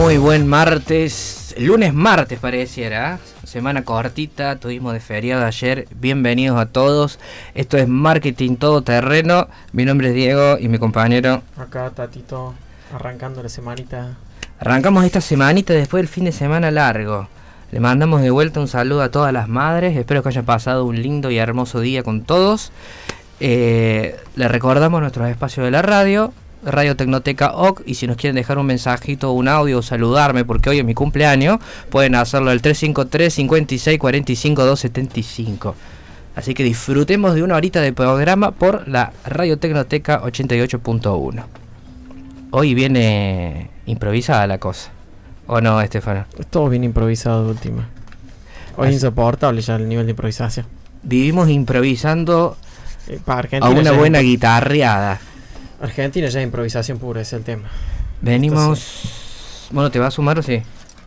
Muy buen martes, lunes martes pareciera, semana cortita, tuvimos de feriado ayer, bienvenidos a todos, esto es Marketing Todo Terreno, mi nombre es Diego y mi compañero... Acá Tatito, arrancando la semanita. Arrancamos esta semanita después del fin de semana largo, le mandamos de vuelta un saludo a todas las madres, espero que hayan pasado un lindo y hermoso día con todos, eh, le recordamos nuestros espacios de la radio, Radio Tecnoteca OC y si nos quieren dejar un mensajito, un audio o saludarme porque hoy es mi cumpleaños, pueden hacerlo al 353 56 45 275. Así que disfrutemos de una horita de programa por la Radio Tecnoteca 88.1. Hoy viene improvisada la cosa. ¿O no, Estefano? Todo bien improvisado de última. Hoy es insoportable ya el nivel de improvisación. Vivimos improvisando Eh, a una buena guitarreada. Argentina ya es improvisación pura, es el tema. Venimos... Bueno, ¿te vas a sumar o sí?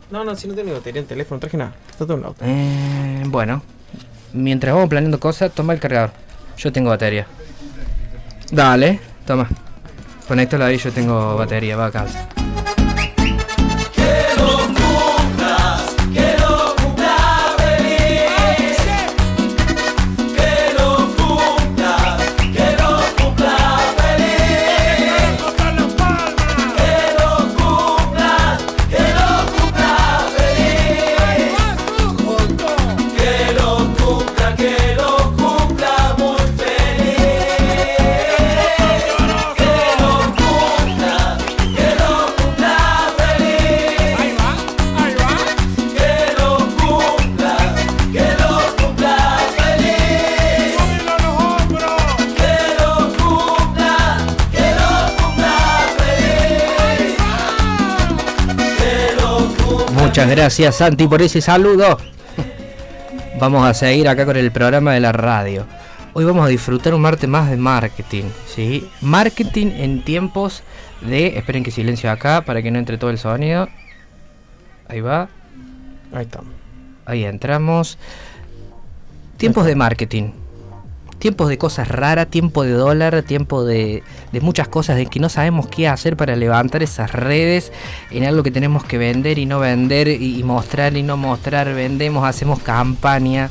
No, no, si no tengo batería en el teléfono, no traje nada. Está todo en auto. Eh, bueno, mientras vamos planeando cosas, toma el cargador. Yo tengo batería. Dale, toma. Conéctalo ahí, yo tengo batería, va a casa. Gracias Santi por ese saludo. Vamos a seguir acá con el programa de la radio. Hoy vamos a disfrutar un martes más de marketing, ¿sí? Marketing en tiempos de... Esperen que silencio acá para que no entre todo el sonido. Ahí va. Ahí está. Ahí entramos. Tiempos de marketing. Tiempos de cosas raras, tiempo de dólar, tiempo de, muchas cosas de que no sabemos qué hacer para levantar esas redes en algo que tenemos que vender y no vender y, y mostrar y no mostrar, vendemos, hacemos campaña.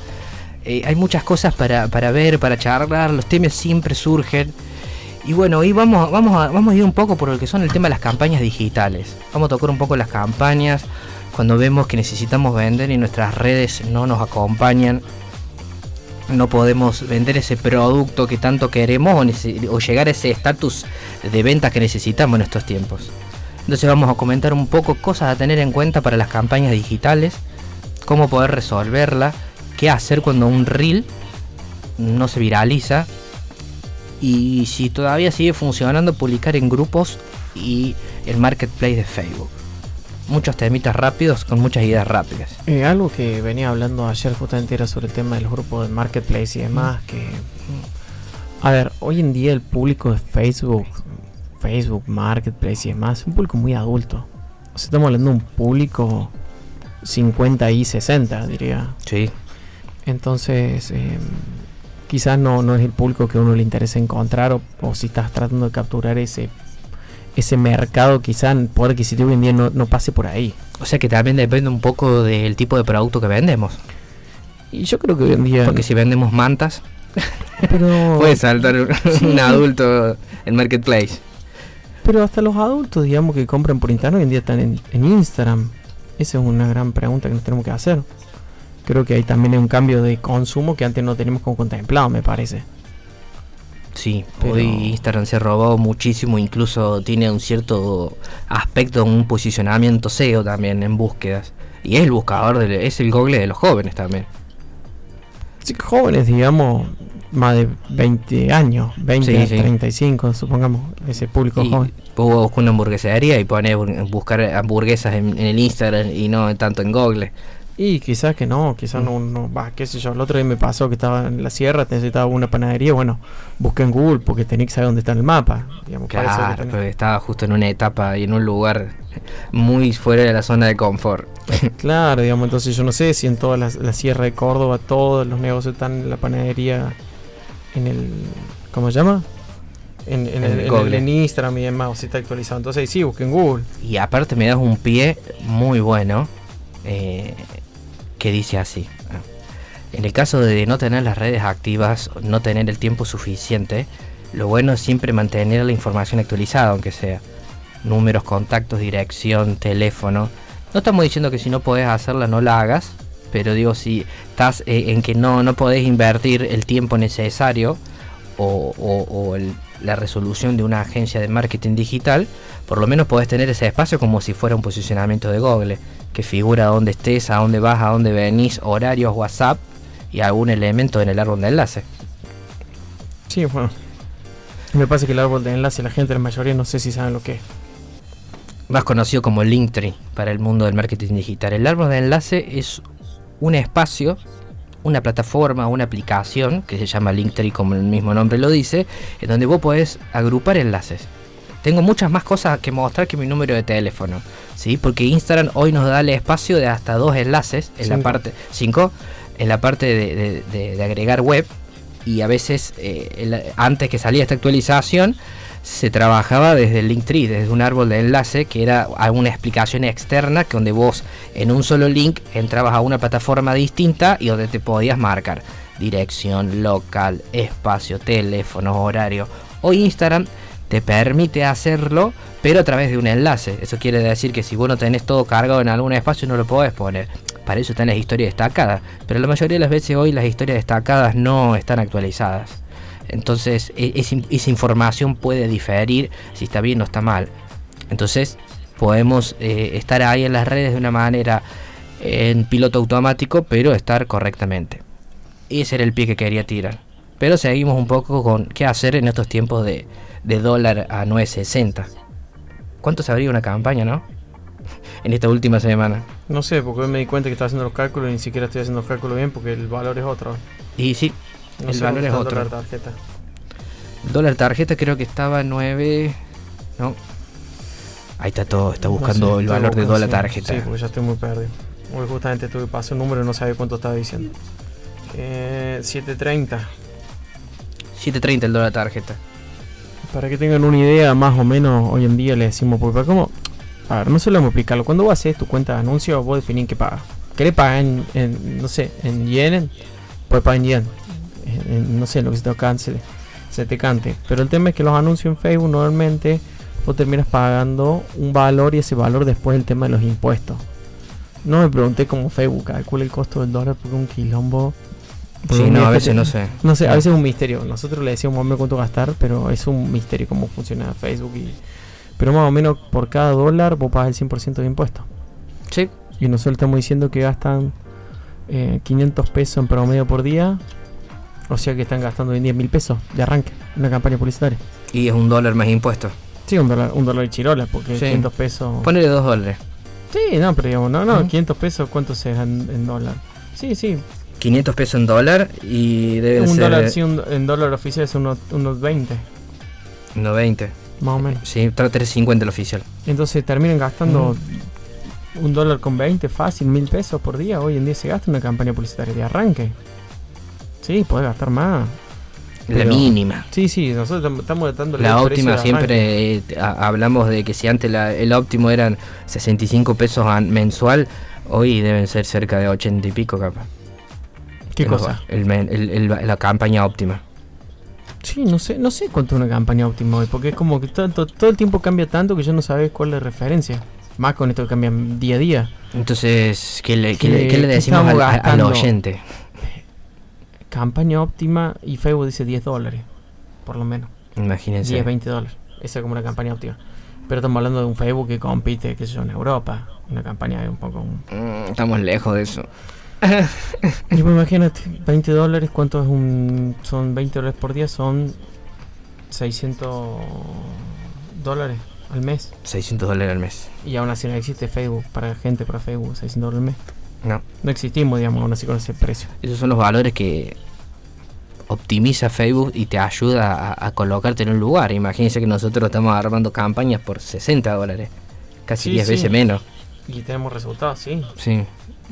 Eh, hay muchas cosas para, para ver, para charlar, los temas siempre surgen. Y bueno, hoy vamos, vamos, a, vamos a ir un poco por lo que son el tema de las campañas digitales. Vamos a tocar un poco las campañas cuando vemos que necesitamos vender y nuestras redes no nos acompañan. No podemos vender ese producto que tanto queremos o, llegar a ese estatus de ventas que necesitamos en estos tiempos. Entonces vamos a comentar un poco cosas a tener en cuenta para las campañas digitales, cómo poder resolverla, qué hacer cuando un reel no se viraliza y si todavía sigue funcionando publicar en grupos y el marketplace de Facebook. Muchos temitas rápidos con muchas ideas rápidas. Eh, algo que venía hablando ayer justamente era sobre el tema de los grupos de marketplace y demás. Que, a ver, hoy en día el público de Facebook, Facebook, marketplace y demás, es un público muy adulto. O sea, estamos hablando de un público 50 y 60, diría. Sí, Entonces, eh, quizás no, no es el público que a uno le interesa encontrar, o, o si estás tratando de capturar ese ese mercado, quizás el poder adquisitivo hoy en día no, no pase por ahí. o sea que también depende un poco del tipo de producto que vendemos. Y yo creo que hoy en día. Porque si vendemos mantas, pero, puede saltar un, Sí. un adulto en marketplace. pero hasta los adultos, digamos, que compran por internet hoy en día están en, en Instagram. Esa es una gran pregunta que nos tenemos que hacer. Creo que ahí también hay un cambio de consumo que antes no teníamos como contemplado, me parece. Sí, Pero- hoy Instagram se robó muchísimo, incluso tiene un cierto aspecto, un posicionamiento SEO también en búsquedas. Y es el buscador, de- es el Google de los jóvenes también. Sí, jóvenes, digamos, más de 20 años, 20 Sí, sí. 35, supongamos, ese público Y joven. vos buscas una hamburguesería y pones buscar hamburguesas en, en el Instagram y no tanto en Google. Y quizás que no, quizás no, no, va, qué sé yo, el otro día me pasó que estaba en la sierra, necesitaba una panadería, bueno, busqué en Google porque tenía que saber dónde está en el mapa, digamos, que Claro, pero estaba justo en una etapa y en un lugar muy fuera de la zona de confort. Claro, digamos, entonces yo no sé si en toda la, la sierra de Córdoba todos los negocios están en la panadería, en el, ¿cómo se llama? en, el- en Instagram y demás, o si está actualizado. Entonces sí, busquen Google. Y aparte me das un pie muy bueno eh, que dice así. En el caso de no tener las redes activas, no tener el tiempo suficiente, lo bueno es siempre mantener la información actualizada, aunque sea números, contactos, dirección, teléfono. No estamos diciendo que si no podés hacerla no la hagas, pero digo si estás eh, en que no, no podés invertir el tiempo necesario o, o- o el- la resolución de una agencia de marketing digital, por lo menos podés tener ese espacio como si fuera un posicionamiento de Google, que figura dónde estés, a dónde vas, a dónde venís, horarios, WhatsApp y algún elemento en el árbol de enlace. Sí, bueno. Me pasa que el árbol de enlace, la gente, la mayoría, no sé si saben lo que es. más conocido como Linktree para el mundo del marketing digital. El árbol de enlace es un espacio, una plataforma, una aplicación que se llama Linktree como el mismo nombre lo dice, en donde vos podés agrupar enlaces. Tengo muchas más cosas que mostrar que mi número de teléfono, ¿sí? Porque Instagram hoy nos da el espacio de hasta dos enlaces en la parte 5 en la parte de, de- de- de agregar web y a veces eh, el- antes que salía esta actualización se trabajaba desde el Linktree, desde un árbol de enlace que era una explicación externa que donde vos en un solo link entrabas a una plataforma distinta y donde te podías marcar dirección, local, espacio, teléfono, horario. Hoy Instagram te permite hacerlo, pero a través de un enlace. Eso quiere decir que si vos no tenés todo cargado en algún espacio no lo podés poner. Para eso están las historias destacadas. Pero la mayoría de las veces hoy las historias destacadas no están actualizadas. Entonces e- es esa información puede diferir si está bien o está mal. Entonces podemos eh, estar ahí en las redes de una manera en piloto automático, pero estar correctamente. Ese era el pie que quería tirar. Pero seguimos un poco con qué hacer en estos tiempos de, de dólar a 9.60. ¿Cuánto se abría una campaña, no? En esta última semana. No sé, porque hoy me di cuenta que estaba haciendo los cálculos y ni siquiera estoy haciendo los cálculos bien porque el valor es otro. Y sí, No El valor es otro. dólar tarjeta. dólar tarjeta creo que estaba 9... No. Ahí está todo, está buscando No sé, el valor de dólar tarjeta. Sí, porque ya estoy muy perdido. Hoy justamente tuve pasé un número y no sabía cuánto estaba diciendo. Eh, 730. 7.30 el dólar tarjeta. Para que tengan una idea, más o menos, hoy en día le decimos, porque cómo. A ver, no se lo vamos a explicarlo. Cuando vos haces tu cuenta de anuncios, vos definís qué pagas. ¿Querés pagar en, en, no sé, en yen? Puedes pagar en yen. En- en, no sé, lo que se te cante, se te cante. Pero el tema es que los anuncios en Facebook normalmente vos terminas pagando un valor y ese valor después el tema de los impuestos. No me pregunté cómo Facebook calcula el costo del dólar porque un quilombo. porque Sí, un no, a veces no sé. no sé, a veces es un misterio. Nosotros le decíamos menos cuánto gastar, pero es un misterio cómo funciona Facebook. Y... Pero más o menos por cada dólar vos pagas el 100% de impuestos. Sí, Y nosotros estamos diciendo que gastan eh, 500 pesos en promedio por día. O sea que están gastando hoy en día mil pesos de arranque en una campaña publicitaria. y es un dólar más impuesto. Sí, un dólar, un dólar y chirola, porque Sí. 500 pesos. Ponele 2 dólares. Sí, no, pero digamos, no, no, Ujú. 500 pesos, ¿cuánto serán en dólar? Sí, sí, 500 pesos en dólar y debe un ser dólar, sí, un- en dólar oficial es unos, unos 20, 90. más o menos. Sí, está 350 el oficial. Entonces terminan gastando un dólar con 20, fácil, mil pesos por día. Hoy en día se gasta una campaña publicitaria de arranque. Sí, podés gastar más. La Pero- mínima. Sí, sí, nosotros tam- estamos dando La óptima siempre eh, hablamos de que si antes la- el óptimo eran 65 pesos an- mensual, hoy deben ser cerca de 80 y pico capaz. ¿Qué El- cosa? el men- el- el- la campaña óptima. Sí, no sé, no sé cuánto es una campaña óptima hoy, porque es como que tanto, todo el tiempo cambia tanto que ya no sabes cuál es la referencia. Más con esto que cambian día a día. Entonces, ¿qué le, qué le- qué le decimos al, al oyente? Campaña óptima y Facebook dice 10 dólares, por lo menos. Imagínense. 10, 20 dólares. Esa es como una campaña óptima. Pero estamos hablando de un Facebook que compite, qué sé yo, en Europa. Una campaña un poco... un- Mm, estamos lejos de eso. Y pues imagínate, 20 dólares, ¿cuánto es un...? Son 20 dólares por día, son 600 dólares al mes. 600 dólares al mes. Y aún así no existe Facebook para gente, para Facebook, 600 dólares al mes. No. No existimos, digamos, aún así con ese precio. Esos son los valores que optimiza Facebook y te ayuda a, a colocarte en un lugar. Imagínense que nosotros estamos armando campañas por 60 dólares. Casi Sí, 10 sí. veces menos. Y tenemos resultados, sí. Sí.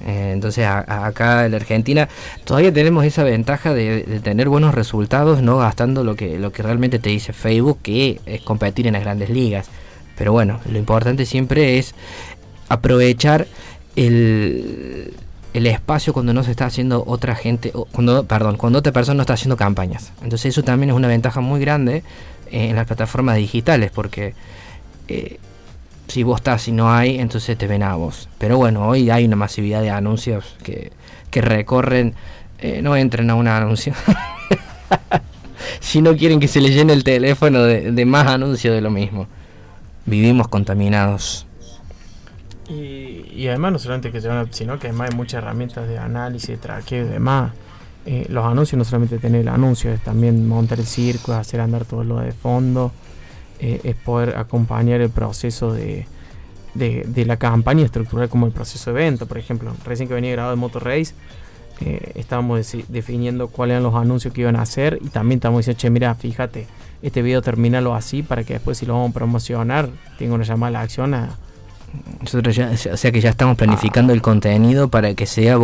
Eh, entonces acá en la Argentina todavía tenemos esa ventaja de, de, tener buenos resultados, no gastando lo que, lo que realmente te dice Facebook, que es competir en las grandes ligas. Pero bueno, lo importante siempre es aprovechar el, el espacio cuando no se está haciendo otra gente, cuando, perdón, cuando otra persona no está haciendo campañas. Entonces eso también es una ventaja muy grande en las plataformas digitales, porque eh, si vos estás y no hay, entonces te ven a vos. Pero bueno, hoy hay una masividad de anuncios que, que recorren, eh, no entren a un anuncio. si no quieren que se les llene el teléfono de, de más anuncios de lo mismo. Vivimos contaminados. Y, además no solamente que llevan, sino que además hay muchas herramientas de análisis, traqueo y demás. Eh, los anuncios no solamente tener el anuncio, es también montar el circo, hacer andar todo lo de fondo, eh, es poder acompañar el proceso de, de, la campaña estructural como el proceso de evento. Por ejemplo, recién que venía grabado de Motor Race, eh, estábamos definiendo cuáles eran los anuncios que iban a hacer y también estamos diciendo, che, mira, fíjate, este video termínalo así para que después si lo vamos a promocionar, tenga una llamada a la acción a, nosotros ya, o sea que ya estamos planificando el contenido para que sea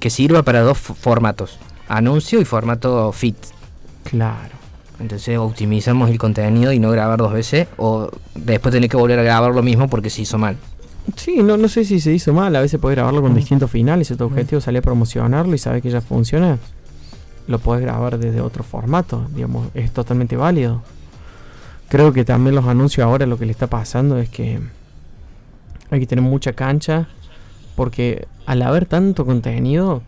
que sirva para dos formatos, anuncio y formato fit. Claro. Entonces optimizamos el contenido y no grabar dos veces o después tener que volver a grabar lo mismo porque se hizo mal. Sí, no, no sé si se hizo mal, a veces puedes grabarlo con mm. distintos finales, si tu objetivo mm. sale a promocionarlo y sabes que ya funciona, lo puedes grabar desde otro formato, digamos, es totalmente válido. Creo que también los anuncios ahora lo que le está pasando es que hay que tener mucha cancha porque al haber tanto contenido,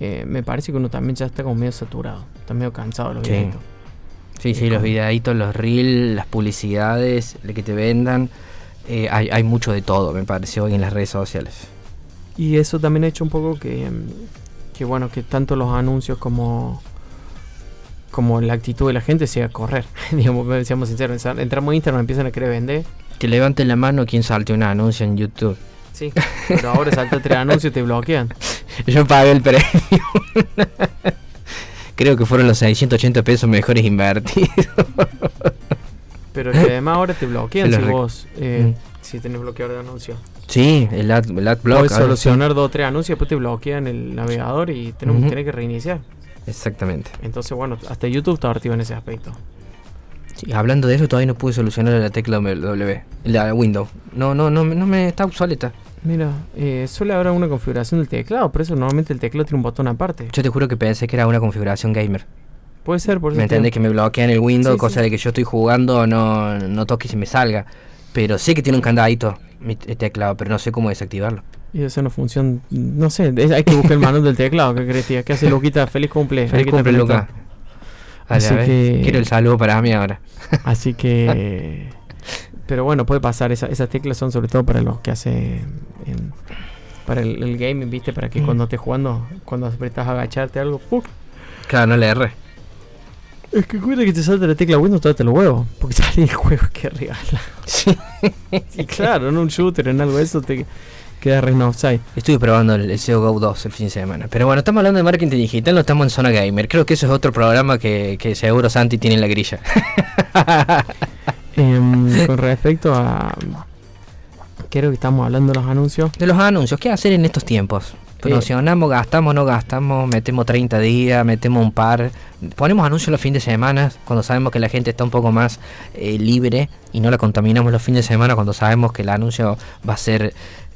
eh, me parece que uno también ya está como medio saturado, está medio cansado de los sí. Sí, sí, los videitos, los reels, las publicidades, de que te vendan, eh, hay, hay, mucho de todo, me parece, hoy en las redes sociales. Y eso también ha hecho un poco que, que bueno, que tanto los anuncios como como la actitud de la gente sea correr. Digamos, seamos sinceros, entramos a Instagram, empiezan a querer vender que levanten la mano quien salte un anuncio en YouTube. Sí, pero ahora salta tres anuncios y te bloquean. Yo pagué el premio. Creo que fueron los 680 pesos mejores invertidos. Pero que además ahora te bloquean si vos eh, mm. si tenés bloqueador de anuncios. Sí, el ad, el ad block. Puedes solucionar dos o tres anuncios, después te bloquean el navegador y tenés, que reiniciar. Exactamente. Entonces, bueno, hasta YouTube está activo en ese aspecto hablando de eso, todavía no pude solucionar la tecla W, la Windows. No, no, no, no me está obsoleta. Mira, eh, suele haber una configuración del teclado, por eso normalmente el teclado tiene un botón aparte. Yo te juro que pensé que era una configuración gamer. Puede ser, por eso. ¿Me entiendes? Que me bloquean el Windows, cosa de que yo estoy jugando, no, no toque y se me salga. Pero sé que tiene un candadito mi teclado, pero no sé cómo desactivarlo. Y esa no funciona, no sé, hay que buscar el manual del teclado, ¿qué crees, tía? ¿Qué hace Luquita? Feliz cumple. Feliz cumple, Luca. Así que, quiero el saludo para mí ahora. Así que. pero bueno, puede pasar. esas teclas son sobre todo para los que hace. para el, gaming, ¿viste? Para que mm. cuando estés jugando, cuando apretas a agacharte algo. Claro, no le erre. Es que cuida que te salta la tecla Windows, tóate los huevos. Porque sale el juego que regala. Sí. y claro, en un shooter, en algo de eso, te queda re offside. Estuve probando el, el Go 2 el fin de semana. Pero bueno, estamos hablando de marketing digital, no estamos en zona gamer. Creo que eso es otro programa que, que seguro Santi tiene en la grilla. Em, con respecto a. Creo que estamos hablando de los anuncios. De los anuncios, ¿qué hacer en estos tiempos? Promocionamos, gastamos, no gastamos, metemos 30 días, metemos un par, ponemos anuncios los fines de semana cuando sabemos que la gente está un poco más eh, libre y no la contaminamos los fines de semana cuando sabemos que el anuncio va a ser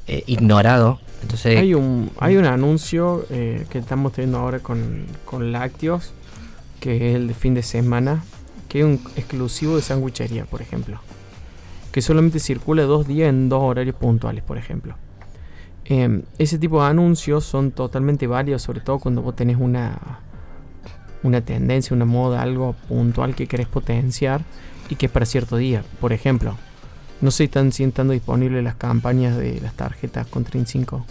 eh, ignorado. Entonces, hay un, hay un anuncio eh, que estamos teniendo ahora con, con Lácteos, que es el de fin de semana, que es un exclusivo de sandwichería, por ejemplo. Que solamente circula dos días en dos horarios puntuales, por ejemplo. Em, ese tipo de anuncios son totalmente válidos, sobre todo cuando vos tenés una, una tendencia, una moda, algo puntual que querés potenciar y que es para cierto día. Por ejemplo, no sé si están siendo disponibles las campañas de las tarjetas con 35%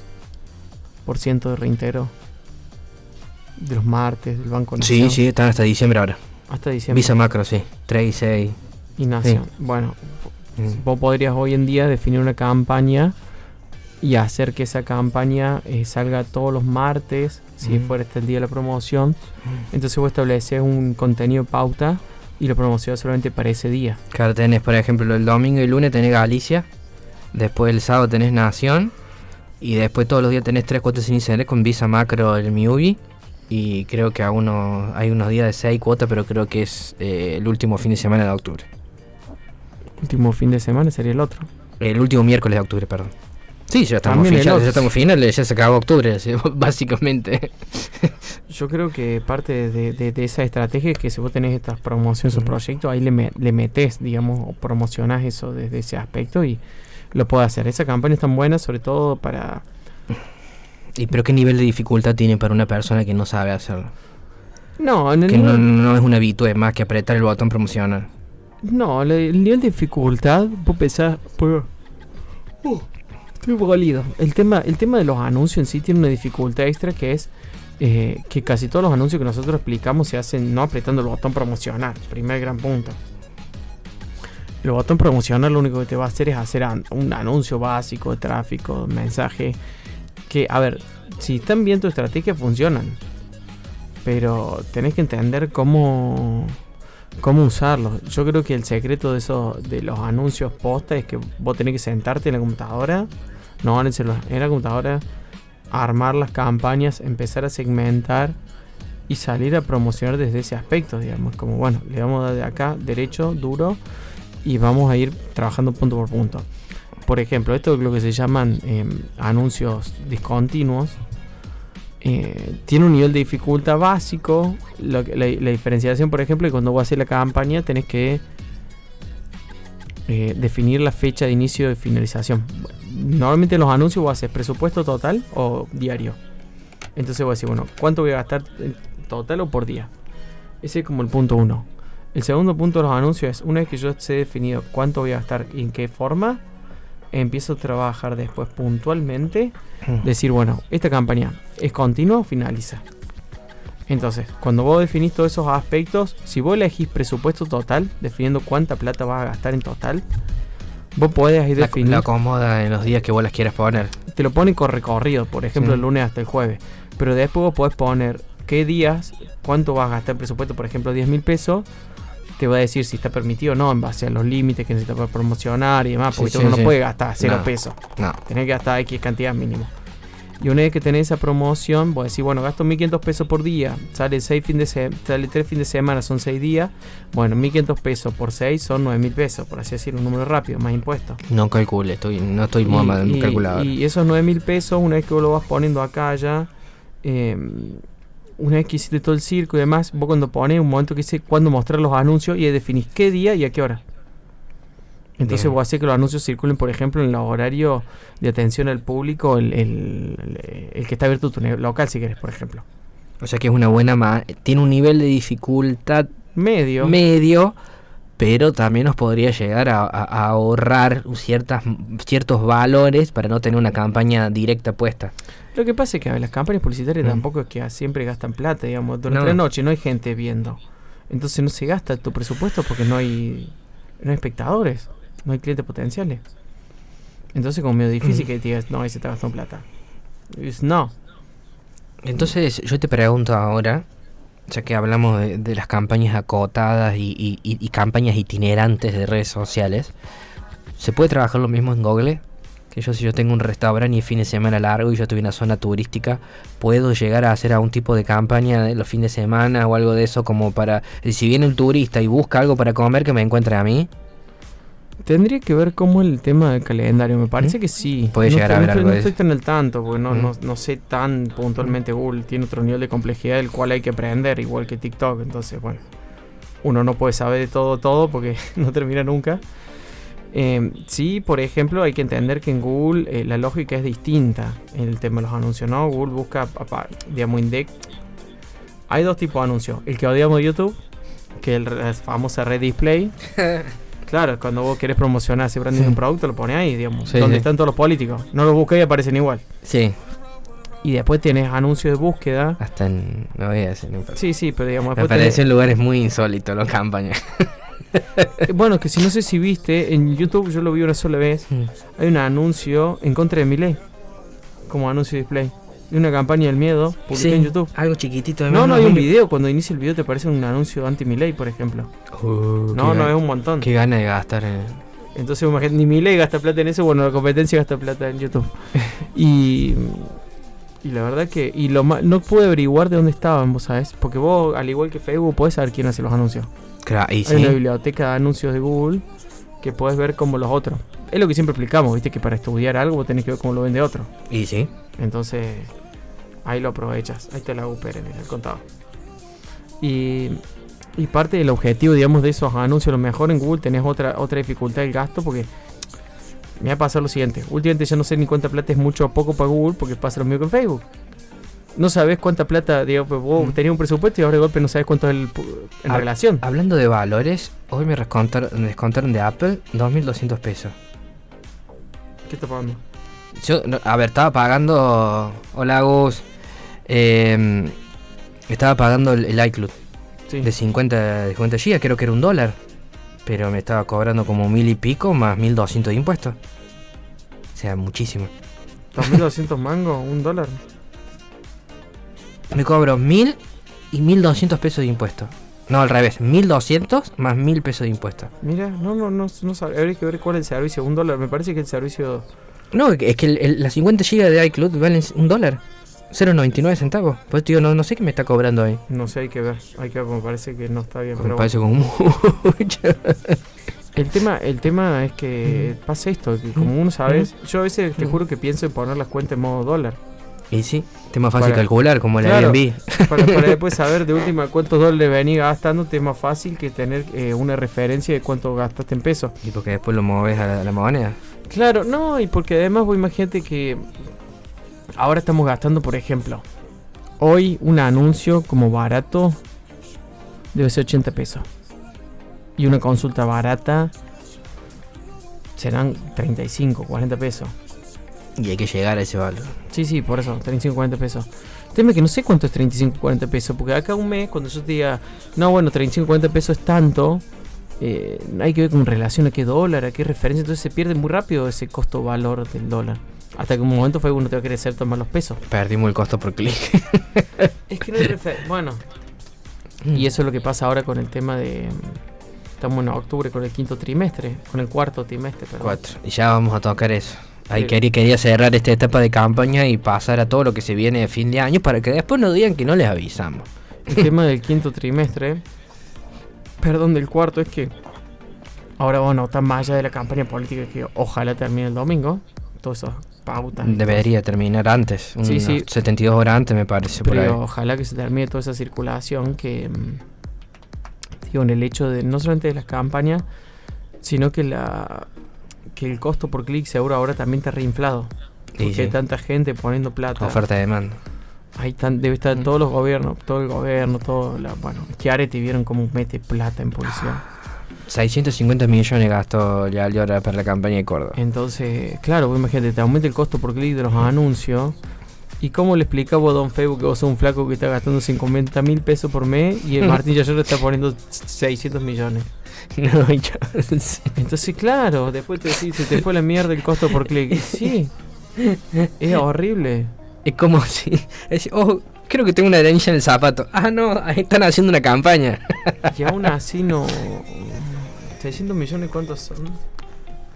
de reintegro de los martes del Banco Nación. Sí, sí, están hasta diciembre ahora. Hasta diciembre. Visa Macro, sí. 3 y 6. Y Nación. Bueno, mm. vos podrías hoy en día definir una campaña y hacer que esa campaña eh, salga todos los martes, si mm. fuera este el día de la promoción. Mm. Entonces vos estableces un contenido pauta y lo promociona solamente para ese día. Claro, tenés, por ejemplo, el domingo y el lunes tenés Galicia, después el sábado tenés Nación, Y después todos los días tenés tres cuotas sin ICR con Visa Macro el MIUBI. Y creo que a uno, hay unos días de seis cuotas, pero creo que es eh, el último fin de semana de octubre. Último fin de semana sería el otro. El último miércoles de octubre, perdón. Sí, ya estamos, También fin- el ya, estamos finales, ya se acabó octubre, básicamente. Yo creo que parte de, de- de esa estrategia es que si vos tenés estas promociones o proyectos, ahí le, me- le metes, digamos, o promocionás eso desde ese aspecto y lo puedes hacer. Esa campaña es tan buena, sobre todo para... ¿Y pero qué nivel de dificultad tiene para una persona que no sabe hacerlo? No, en el Que no, nivel- no es una habitude más que apretar el botón promocional. No, le- el nivel de dificultad, vos pensás, pues, uh, estoy molido. El tema, el tema de los anuncios en sí tiene una dificultad extra que es eh, que casi todos los anuncios que nosotros explicamos se hacen no apretando el botón promocional. Primer gran punto. El botón promocional lo único que te va a hacer es hacer un anuncio básico de tráfico, mensaje. Que, a ver, si están bien tu estrategia, funcionan. Pero tenés que entender cómo cómo usarlos. Yo creo que el secreto de esos de los anuncios posta es que vos tenés que sentarte en la computadora, no en el celular, en la computadora, armar las campañas, empezar a segmentar y salir a promocionar desde ese aspecto, digamos, como bueno, le vamos a dar de acá derecho, duro y vamos a ir trabajando punto por punto. Por ejemplo, esto es lo que se llaman em, anuncios discontinuos. Eh, tiene un nivel de dificultad básico. Que- la, diferenciación, por ejemplo, es cuando vos haces la campaña tenés que eh, definir la fecha de inicio y finalización. Normalmente en los anuncios vos haces presupuesto total o diario. Entonces vos decís, bueno, ¿cuánto voy a gastar total o por día? Ese es como el punto uno. El segundo punto de los anuncios es, una vez que yo sé definido cuánto voy a gastar y en qué forma, empiezo a trabajar después puntualmente decir, bueno, esta campaña es continua o finaliza. Entonces, cuando vos definís todos esos aspectos, si vos elegís presupuesto total, definiendo cuánta plata vas a gastar en total, vos podés ahí La, definir, la acomoda en los días que vos las quieras poner. te lo pone con recorrido, por ejemplo, Sí. el lunes hasta el jueves. Pero después vos podés poner qué días, cuánto vas a gastar en presupuesto, por ejemplo, 10 mil pesos. Te va a decir si está permitido o no, en base a los límites que necesitas para promocionar y demás. Sí, Porque sí, uno no sí. puede gastar cero No. pesos. No. Tenés que gastar X cantidad mínimo. Y una vez que tenés esa promoción, vos decís, bueno, gasto 1500 pesos por día. Sale 6 fin de sale 3 fines de semana, son 6 días. Bueno, 1500 pesos por 6 son 9000 pesos, por así decirlo, un número rápido, más impuestos. No calcule, estoy, no estoy muy mal calculador. y esos 9000 pesos, una vez que vos lo vas poniendo acá ya, eh, una vez que hiciste todo el circo y demás, vos cuando pones un momento que dice cuándo mostrar los anuncios y definís qué día y a qué hora. Entonces Bien. vos haces que los anuncios circulen, por ejemplo, en el horario de atención al público, el, el- que está abierto tu local, si querés, por ejemplo. O sea que es una buena ma tiene un nivel de dificultad Medio. medio, pero también nos podría llegar a, a- a ahorrar ciertas, ciertos valores para no tener una campaña directa puesta. Lo que pasa es que las campañas publicitarias Mm. tampoco es que siempre gastan plata, digamos. Durante No. la noche no hay gente viendo. Entonces no se gasta tu presupuesto porque no hay, no hay espectadores, no hay clientes potenciales. Entonces como medio difícil Mm. que digas, no, ahí se está gastando plata. Es no. Entonces yo te pregunto ahora, ya que hablamos de, de las campañas acotadas y, y- campañas itinerantes de redes sociales, ¿se puede trabajar lo mismo en Google? Que yo si yo tengo un restaurante y fin de semana largo y yo estoy en una zona turística, ¿puedo llegar a hacer algún tipo de campaña de los fines de semana o algo de eso como para... Si viene un turista y busca algo para comer que me encuentre a mí, Tendría que ver cómo el tema del calendario. Me parece ¿Mm? que sí. Puede no llegar a estoy- no estoy- algo no estoy tan al tanto porque no, ¿Mm? no, no sé tan puntualmente Google. Tiene otro nivel de complejidad del cual hay que aprender, igual que TikTok. Entonces, bueno, uno no puede saber de todo, todo porque no termina nunca. Eh, sí, por ejemplo, hay que entender que en Google eh, la lógica es distinta el tema de los anuncios, ¿no? Google busca, digamos, index. Hay dos tipos de anuncios. El que odiamos de YouTube, que es el, la famosa red display. Claro, cuando vos querés promocionar ese branding de un producto, lo pones ahí, digamos. Sí, donde sí. están todos los políticos. No los busques y aparecen igual. sí, Y después tenés anuncios de búsqueda. hasta en... No voy a decir, importa. Sí, sí, pero digamos, Me tenés- apareció en lugares muy insólitos las campañas. Bueno, que si no sé si viste, en YouTube yo lo vi una sola vez. Hay un anuncio en contra de Miley. Como anuncio display. De una campaña del miedo publicada en YouTube. algo chiquitito. No, no hay un video. Cuando inicia el video te aparece un anuncio anti Miley, por ejemplo. Uh, No, no, es un montón. Qué gana de gastar en... Entonces, imagínate, ni Milei gasta plata en eso, bueno, la competencia gasta plata en YouTube. y, y la verdad que. Y lo no pude averiguar de dónde estaban, vos sabés. Porque vos, al igual que Facebook, podés saber quién hace los anuncios. Claro, y Hay una sí. biblioteca de anuncios de Google que podés ver como los otros. Es lo que siempre explicamos, viste, que para estudiar algo vos tenés que ver cómo lo vende otro. Y sí. Entonces, ahí lo aprovechas. Ahí te la UPR, mira, el contado. Y, y parte del objetivo, digamos, de esos anuncios, a lo mejor en Google tenés otra, otra dificultad del gasto porque me va a pasar lo siguiente. Últimamente ya no sé ni cuánta plata es mucho o poco para Google porque pasa lo mismo que en Facebook. No sabes cuánta plata, digamos, pues vos Mm. tenías un presupuesto y ahora de golpe no sabes cuánto es el, en relación. Hablando de valores, hoy me descontaron, me descontaron de Apple 2.200 pesos. ¿Qué está pagando? Yo, a ver, estaba pagando. Hola, Gus. Eh, estaba pagando el, el iCloud Sí. de 50, de 50 GB, creo que era un dólar. Pero me estaba cobrando como mil y pico más 1.200 de impuestos. O sea, muchísimo. 2.200 mangos, un dólar. Me cobro 1.000 y 1.200 pesos de impuestos. No, al revés, 1.200 más 1.000 pesos de impuestos. Mira, no, no, no, no sabe. Habría que ver cuál es el servicio. Un dólar, me parece que el servicio. No, es que el- el- las 50 GB de iCloud valen un dólar. 0.99 centavos. Pues tío, no, no sé qué me está cobrando ahí. No sé, hay que ver. Hay que ver, me parece que no está bien. Me Pero parece como mucho. El tema, el tema es que pasa esto, que como uno sabe, yo a veces te Mm. juro que pienso en poner las cuentas en modo dólar. Y sí, es más fácil Para- calcular como la Claro. Airbnb. Para, para después saber de última cuántos dólares venís gastando, te es más fácil que tener eh, una referencia de cuánto gastaste en pesos. Y porque después lo moves a la, a la moneda. Claro, no, y porque además vos imagínate que ahora estamos gastando, por ejemplo, hoy un anuncio como barato debe ser 80 pesos. Y una consulta barata serán 35, 40 pesos. Y hay que llegar a ese valor. Sí, sí, por eso, 35, 40 pesos. El tema es que no sé cuánto es 35, 40 pesos, porque acá un mes, cuando yo te diga, no, bueno, 35, 40 pesos es tanto, eh, hay que ver con relación a qué dólar, a qué referencia, entonces se pierde muy rápido ese costo-valor del dólar. Hasta que un momento fue uno te va a querer hacer tomar los pesos. Perdimos el costo por clic. Es que no hay referencia. Bueno, y eso es lo que pasa ahora con el tema de. Estamos en octubre con el quinto trimestre, con el cuarto trimestre, perdón. Cuatro. Y ya vamos a tocar eso. Ahí quería, quería cerrar esta etapa de campaña y pasar a todo lo que se viene de fin de año para que después no digan que no les avisamos. El tema del quinto trimestre, perdón, del cuarto, es que ahora, bueno, está más allá de la campaña política que ojalá termine el domingo. Todas esas pautas. Debería terminar antes. Sí, unas sí. 72 horas antes me parece. todo Por ahí. Pero ojalá que se termine toda esa circulación que, mm, digo, en el hecho de no solamente de las campañas, sino que la que el costo por clic seguro ahora también está reinflado. Porque hay tanta gente poniendo plata. oferta y demanda. Ahí tan, debe estar Mm. todos los gobiernos, todo el gobierno, todo la, bueno, Chiaretti vieron cómo mete plata en publicidad. 650 millones gastó ya ahora para la campaña de Córdoba. Entonces, claro, vos imagínate, te aumenta el costo por clic de los anuncios. ¿Y cómo le explicaba a Don Facebook que vos sos un flaco que está gastando 50 mil pesos por mes y el Martín Yayero está poniendo 600 millones? no hay chance. Entonces, claro, después te decís, se te fue la mierda el costo por clic. Y Sí, es horrible. Es como si. es- oh, creo que tengo una araña en el zapato. Ah, no, ahí están haciendo una campaña. Y aún así no... 600 millones, ¿cuántos son?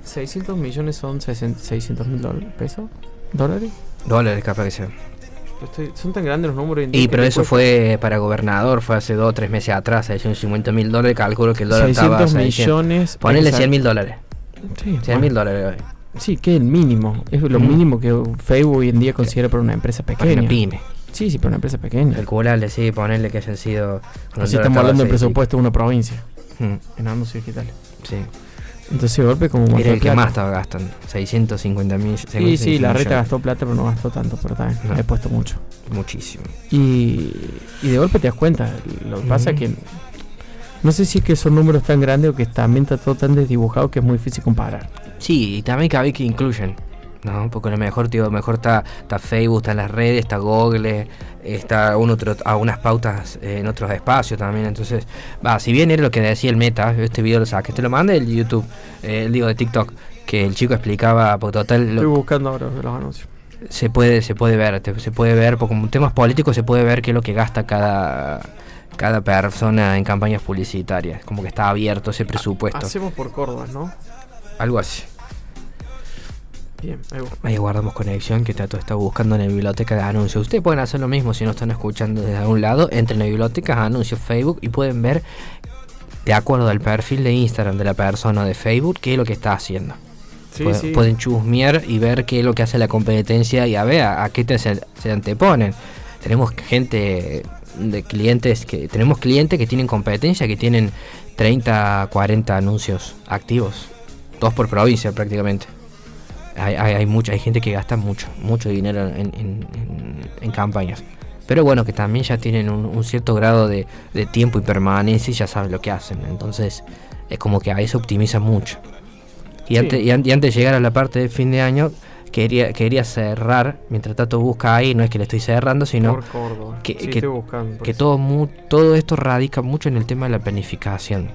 600 millones son 600 mil pesos. ¿Dólares? Dólares, capaz que sea. Estoy- son tan grandes los números. Y pero eso cuesta- fue para gobernador, fue hace dos o tres meses atrás, 650 mil dólares, calculo que el dólar estaba 600 a 600. millones. Ponele exact- 100 mil dólares. Sí, 100 mil dólares hoy. Sí, que es el mínimo. Es lo Mm. mínimo que Facebook hoy en día considera para una empresa Para pequeña. una pyme. Sí, sí, para una empresa pequeña. Calculable, sí, ponerle que hayan sido. Así estamos hablando del presupuesto de una provincia. Mm, en anuncios digitales. sí. Entonces, de golpe, como Era el que más estaba gastando. 650 mil. Sí, sí, la reta gastó plata, pero no gastó tanto, pero también No. he puesto mucho. Muchísimo. Y, y de golpe te das cuenta. Lo que pasa es que no sé si es que son números tan grandes o que también está todo tan desdibujado que es muy difícil comparar. Sí, y también que que incluyen. No, porque a lo mejor, tío, mejor está, está Facebook, está en las redes, está Google, está un otro, a unas pautas eh, en otros espacios también. Entonces, va, si bien era lo que decía el meta, este video lo saqué, te lo mandé el YouTube, eh, el digo de TikTok, que el chico explicaba, porque total, lo- Estoy buscando ahora los anuncios. se puede, se puede ver, te- se puede ver, porque como temas políticos se puede ver qué es lo que gasta cada cada persona en campañas publicitarias, como que está abierto ese presupuesto. Hacemos por Córdoba, ¿no? algo así. Bien, ahí, guardamos conexión que Tato está buscando en la biblioteca de anuncios. Ustedes pueden hacer lo mismo si no están escuchando desde algún lado. Entren en la biblioteca, anuncios Facebook y pueden ver, de acuerdo al perfil de Instagram de la persona de Facebook, qué es lo que está haciendo. pueden, chusmear y ver qué es lo que hace la competencia y a ver a, qué te se, anteponen. Tenemos gente de clientes que tenemos clientes que tienen competencia, que tienen 30, 40 anuncios activos, dos por provincia prácticamente hay, hay, mucha, hay gente que gasta mucho, mucho dinero en, campañas. Pero bueno, que también ya tienen un, cierto grado de, tiempo y permanencia y ya saben lo que hacen. Entonces es como que ahí se optimiza mucho. Y, antes, y, antes de llegar a la parte de fin de año, quería, quería cerrar, mientras tanto busca ahí, no es que le estoy cerrando, sino que, que, todo, todo esto radica mucho en el tema de la planificación.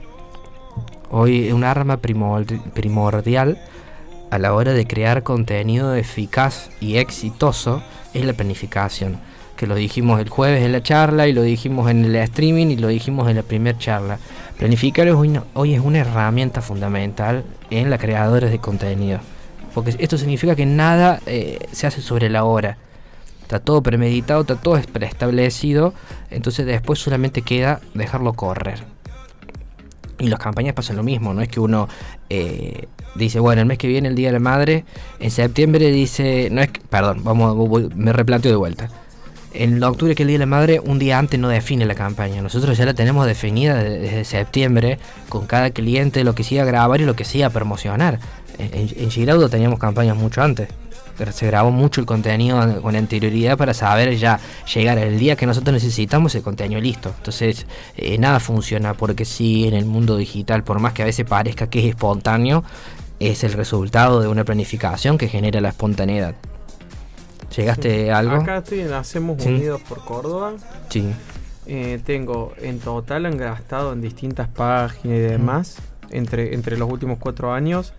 Hoy un arma primordial a la hora de crear contenido eficaz y exitoso es la planificación. Que lo dijimos el jueves en la charla y lo dijimos en el streaming y lo dijimos en la primera charla. Planificar hoy, hoy es una herramienta fundamental en la creadores de contenido. Porque esto significa que nada eh, se hace sobre la hora. Está todo premeditado, está todo preestablecido. Entonces después solamente queda dejarlo correr. Y las campañas pasan lo mismo, no es que uno eh, dice, bueno, el mes que viene el Día de la Madre, en septiembre dice, no es que, perdón, vamos, me replanteo de vuelta. En octubre que el Día de la Madre, un día antes no define la campaña. Nosotros ya la tenemos definida desde septiembre, con cada cliente, lo que sí a grabar y lo que sí a promocionar. En, en Giraudo teníamos campañas mucho antes se grabó mucho el contenido con anterioridad para saber ya llegar al día que nosotros necesitamos el contenido listo. Entonces, eh, nada funciona porque sí en el mundo digital, por más que a veces parezca que es espontáneo, es el resultado de una planificación que genera la espontaneidad. ¿Llegaste a algo? Acá estoy en Hacemos Unidos por Córdoba. Sí. Eh, tengo en total han gastado en distintas páginas y demás, entre, entre los últimos cuatro años,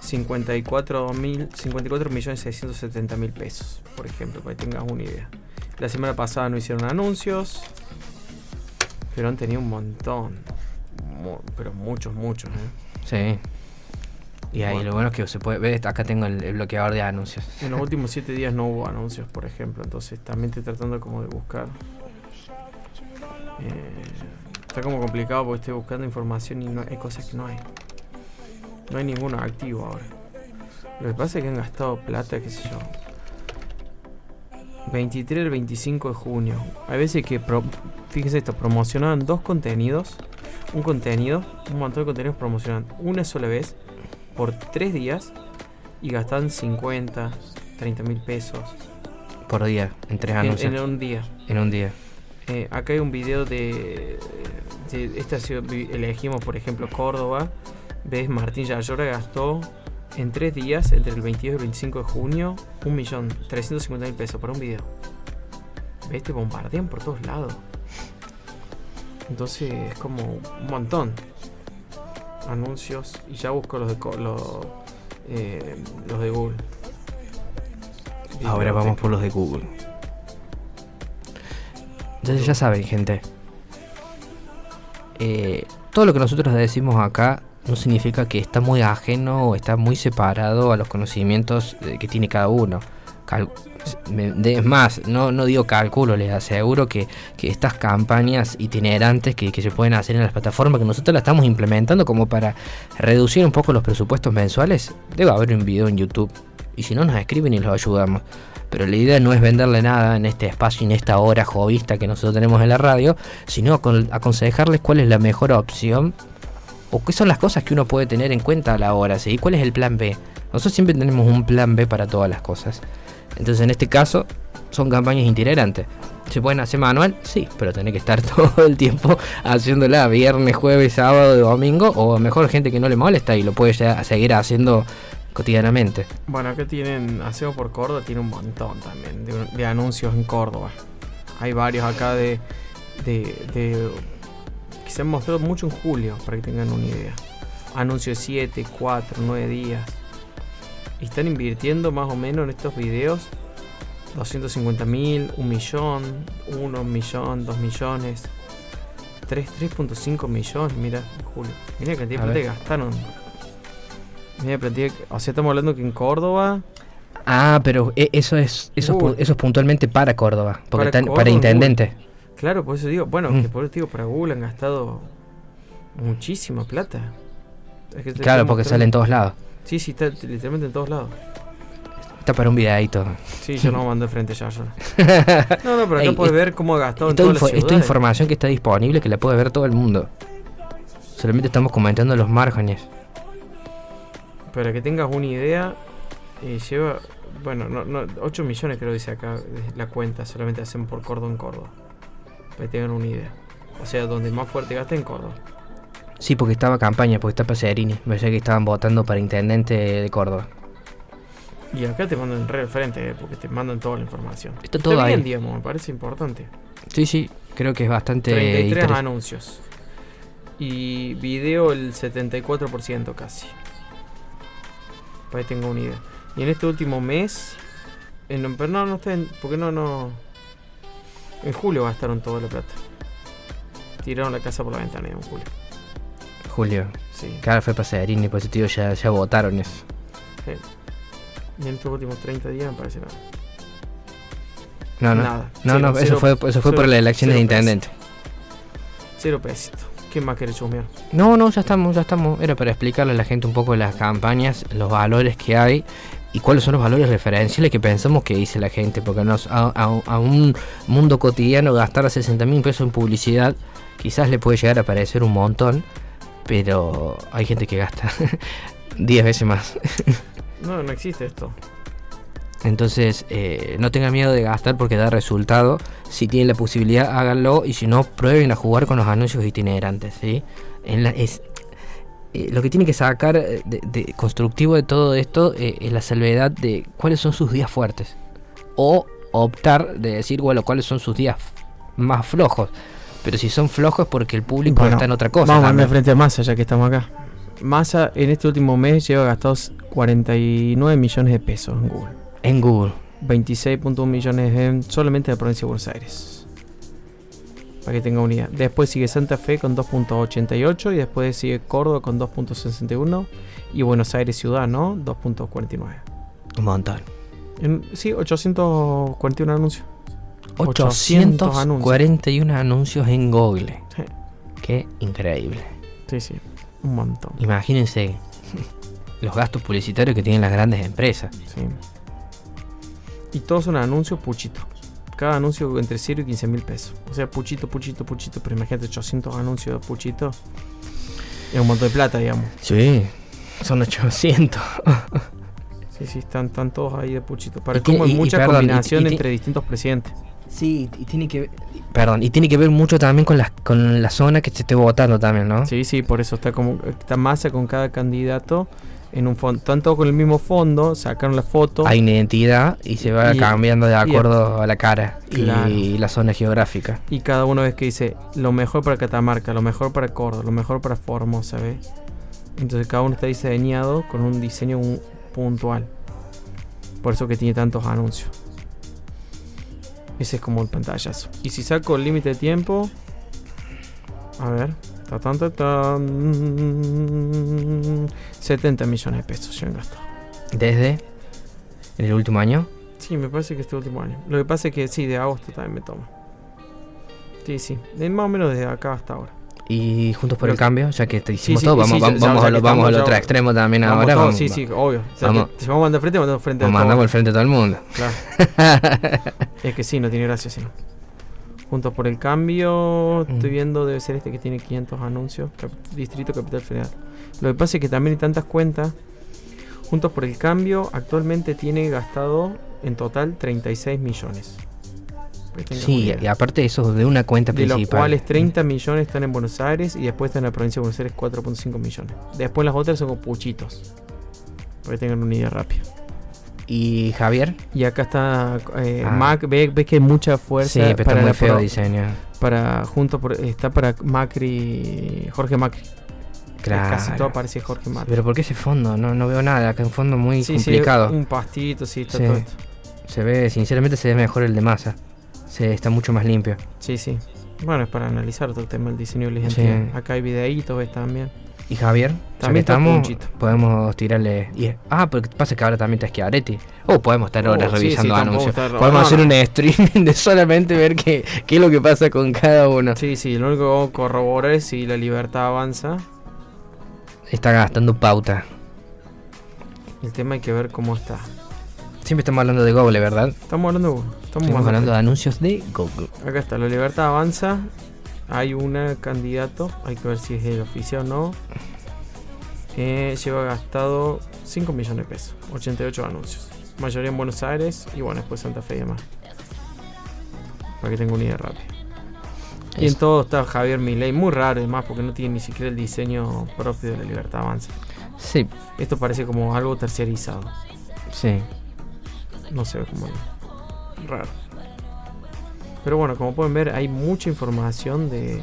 54 mil 54 millones 670 mil pesos, por ejemplo, para que tengas una idea. La semana pasada no hicieron anuncios, pero han tenido un montón, pero muchos, muchos. ¿eh? Sí. Y ahí lo bueno es que se puede ver, acá tengo el, bloqueador de anuncios. En los últimos 7 días no hubo anuncios, por ejemplo, entonces también estoy tratando como de buscar. Eh, está como complicado porque estoy buscando información y no, hay cosas que no hay. No hay ninguno activo ahora. Lo que pasa es que han gastado plata, qué sé yo. 23 al 25 de junio. Hay veces que, fíjense esto, promocionaban dos contenidos. Un contenido, un montón de contenidos promocionan una sola vez por tres días y gastan 50, 30 mil pesos. Por día, en tres anuncios. En, un día. En un día. Eh, acá hay un video de, de esta elegimos por ejemplo Córdoba ¿Ves? Martín Yayora gastó en tres días, entre el 22 y el 25 de junio, 1.350.000 pesos para un video. ¿Ves? Te bombardean por todos lados. Entonces es como un montón. Anuncios. Y ya busco los de, los, eh, los de Google. Ahora vamos por los de Google. Entonces ya saben, gente. Eh, todo lo que nosotros decimos acá no significa que está muy ajeno o está muy separado a los conocimientos eh, que tiene cada uno. Es más, no, no digo cálculo, les aseguro que, estas campañas itinerantes que, que, se pueden hacer en las plataformas, que nosotros las estamos implementando como para reducir un poco los presupuestos mensuales, debe haber un video en YouTube. Y si no, nos escriben y los ayudamos. Pero la idea no es venderle nada en este espacio, en esta hora jovista que nosotros tenemos en la radio, sino aconsejarles cuál es la mejor opción o qué son las cosas que uno puede tener en cuenta a la hora, ¿sí? ¿Cuál es el plan B? Nosotros siempre tenemos un plan B para todas las cosas. Entonces, en este caso, son campañas itinerantes. ¿Se pueden hacer manual? Sí, pero tiene que estar todo el tiempo haciéndola viernes, jueves, sábado, domingo, o mejor gente que no le molesta y lo puede seguir haciendo cotidianamente. Bueno, acá tienen Aseo por Córdoba, tiene un montón también de, anuncios en Córdoba. Hay varios acá de, de se han mostrado mucho en julio, para que tengan una idea. Anuncios 7, 4, 9 días. Y están invirtiendo más o menos en estos videos 250 mil, 1 millón, 1 millón, 2 millones, 3.5 millones, mira, julio. Mira que tiempo te gastaron. Media plantilla. O sea, estamos hablando que en Córdoba. Ah, pero e- eso es eso, eso es puntualmente para Córdoba, porque Para están- Córdoba, para intendente. Claro, por eso digo. Bueno, Mm. que por eso digo, para Google han gastado muchísima plata. Es que Claro, porque sale en todos lados. Sí, sí, está literalmente en todos lados. Está para un videadito. Sí, yo no mando frente ya. yo. No, no, pero acá Ey, puedes es- ver cómo ha gastado en las info- esto ciudades. información que está disponible que la puede ver todo el mundo. Solamente estamos comentando los márgenes. Para que tengas una idea, eh, lleva, bueno, no, no, 8 millones creo dice acá eh, la cuenta, solamente hacen por Córdoba en Córdoba. Para que tengan una idea. O sea, donde más fuerte gasta en Córdoba. Sí, porque estaba campaña, porque está Pacerini. Me parece que estaban votando para intendente de Córdoba. Y acá te mandan re al frente, eh, porque te mandan toda la información. Está todo bien, ahí. digamos, me parece importante. Sí, sí, creo que es bastante 33 interes- anuncios. Y video el 74% casi. Para que tenga una idea. Y en este último mes. En, pero no, no está en. Porque no, no. En julio gastaron toda la plata. Tiraron la casa por la ventana en julio. Julio. Sí. Claro, fue Pacerini, por eso tío ya, ya votaron eso. Y en estos últimos 30 días me parece nada. No, no. Nada. No, Cero, no, eso cero- fue, eso fue por cero- la elección de intendente. Cero pesito. ¿Quién más quiere chusmear? No, no, ya estamos, ya estamos. Era para explicarle a la gente un poco las campañas, los valores que hay y cuáles son los valores referenciales que pensamos que dice la gente. Porque nos, a, a- a un mundo cotidiano gastar 60 mil pesos en publicidad quizás le puede llegar a parecer un montón, pero hay gente que gasta 10 veces más. No, no existe esto. Entonces, eh, no tengan miedo de gastar porque da resultado. Si tienen la posibilidad, háganlo. Y si no, prueben a jugar con los anuncios itinerantes. ¿sí? En la- es, eh, lo que tiene que sacar de, de constructivo de todo esto eh, es la salvedad de cuáles son sus días fuertes. O optar de decir, bueno, cuáles son sus días más flojos. Pero si son flojos es porque el público Bueno, está en otra cosa. Vamos a también. andar frente a Massa ya que estamos acá. Massa en este último mes lleva gastados 49 millones de pesos en Google. En Google. 26.1 millones en solamente en la provincia de Buenos Aires. Para que tenga unidad. Después sigue Santa Fe con 2.88 y después sigue Córdoba con 2.61 y Buenos Aires Ciudad, ¿no? 2.49. Un montón. En- Sí, 841 anuncios. 800 841 anuncios en Google. Sí. Qué increíble. Sí, sí, un montón. Imagínense los gastos publicitarios que tienen las grandes empresas. Sí. Y todos son anuncios puchito. Cada anuncio entre 0 y 15 mil pesos. O sea, puchito, puchito, puchito. Pero imagínate 800 anuncios de puchito. Es un montón de plata, digamos. Sí, son 800. Sí, sí, están, están todos ahí de puchito. Para cómo hay y mucha perdón, y- combinación y entre distintos presidentes. Sí, y tiene que ver, perdón, y tiene que ver mucho también con la, con la zona que se esté votando también, ¿no? Sí, sí, por eso está como está masa con cada candidato en un fondo. Tanto con el mismo fondo, sacaron la foto. Hay una identidad y se va Y- cambiando de y- acuerdo a la cara Claro. y la zona geográfica. Y cada uno ves que dice lo mejor para Catamarca, lo mejor para Córdoba, lo mejor para Formosa, ¿ves? Entonces cada uno está diseñado con un diseño un- puntual. Por eso que tiene tantos anuncios. Ese es como el pantallazo. Y si saco el límite de tiempo. A ver. Ta, ta, tan, 70 millones de pesos ya han gastado. Desde en el último año. Sí, me parece que este último año. Lo que pasa es que sí, de agosto también me tomo. Sí, sí. De más o menos desde acá hasta ahora. Y juntos por el que- cambio, ya que te hicimos sí, todo, vamos, sí, vamos, vamos, a lo- que vamos al otro extremo también Vamos ahora. todos, vamos- sí, sí, obvio. O sea, vamos. que si vamos a andar frente, vamos a andar frente a Nos todos. mandamos al frente a todo el mundo. Claro. es que sí, no tiene gracia, sí. Juntos por el cambio, Mm. estoy viendo, debe ser este que tiene 500 anuncios. Cap- Distrito Capital Federal. Lo que pasa es que también hay tantas cuentas. Juntos por el cambio, actualmente tiene gastado en total 36 millones. Sí, y aparte eso de una cuenta de los principal. cuales 30 millones están en Buenos Aires y después está en la provincia de Buenos Aires 4.5 millones. Después las otras son como puchitos. Para que tengan una idea rápida. ¿Y Javier? Y acá está eh, Ah. Mac, ves, ves que hay mucha fuerza Sí, pero está para muy la feo pro- diseño. para junto por, está para Macri, Jorge Macri. Claro. Casi todo parece Jorge Macri. Pero ¿por qué ese fondo? No, no veo nada. Acá es un fondo muy Sí, sí, complicado. un pastito, sí, está Sí. todo esto. Se ve, sinceramente se ve mejor el de masa. Se está mucho más limpio. Sí, sí. Bueno, es para analizar todo el tema del diseño de la Sí. Acá hay videitos, ves también. Y Javier, También estamos, podemos tirarle. ah, porque pasa que ahora también está Schiaretti. O podemos estar Oh, horas sí, revisando sí, anuncios. podemos no, hacer no. un streaming de solamente ver qué, qué es lo que pasa con cada uno. Sí, sí, lo único que vamos a corroborar es si la libertad avanza. Está gastando pauta. El tema hay que ver cómo está. Siempre estamos hablando de Google, ¿verdad? Estamos hablando, estamos Estamos hablando de anuncios de Google. Acá está, la libertad avanza. Hay un candidato, hay que ver si es el oficial o no. Eh, lleva gastado 5 millones de pesos, 88 anuncios. Mayoría en Buenos Aires y bueno, después Santa Fe y demás. Para que tenga una idea rápida. Y en todo está Javier Milei, muy raro además porque no tiene ni siquiera el diseño propio de la libertad avanza. Sí, Esto parece como algo terciarizado. sí. No se ve como raro. Pero bueno, como pueden ver, hay mucha información de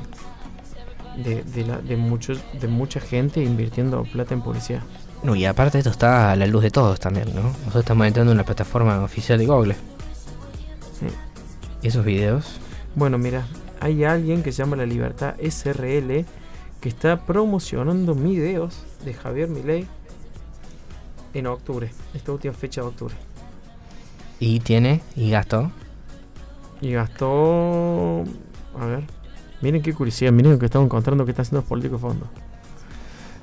de, de, la- de muchos de mucha gente invirtiendo plata en publicidad. No, y aparte esto está a la luz de todos también, ¿no? Nosotros estamos entrando en la plataforma oficial de Google. ¿Y esos videos? Bueno, mira, hay alguien que se llama La Libertad SRL que está promocionando videos de Javier Milei en octubre, esta última fecha de octubre. Y tiene, y gastó. Y gastó. A ver. Miren qué curiosidad. Miren lo que estamos encontrando que está haciendo los políticos de fondo.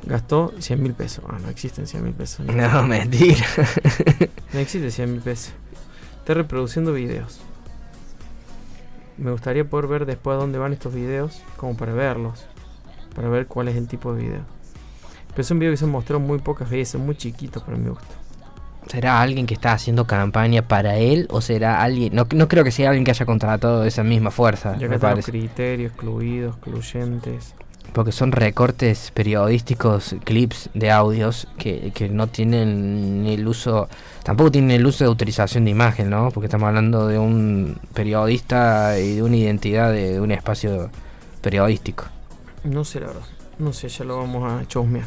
Gastó 100 mil pesos. Ah, no existen 100 mil pesos. No, mentira. No existe 100 mil pesos. Está reproduciendo videos. Me gustaría poder ver después a dónde van estos videos. Como para verlos. Para ver cuál es el tipo de video. Pero es un video que se mostró muy pocas veces. Muy chiquito para mi gusto. ¿Será alguien que está haciendo campaña para él o será alguien... No, no creo que sea alguien que haya contratado esa misma fuerza, Y acá me están los parece. criterios excluidos, excluyentes. Porque son recortes periodísticos, clips de audios que, que no tienen ni el uso... Tampoco tienen el uso de autorización de imagen, ¿no? Porque estamos hablando de un periodista y de una identidad de, de un espacio periodístico. No sé la verdad. No sé, ya lo vamos a chusmear.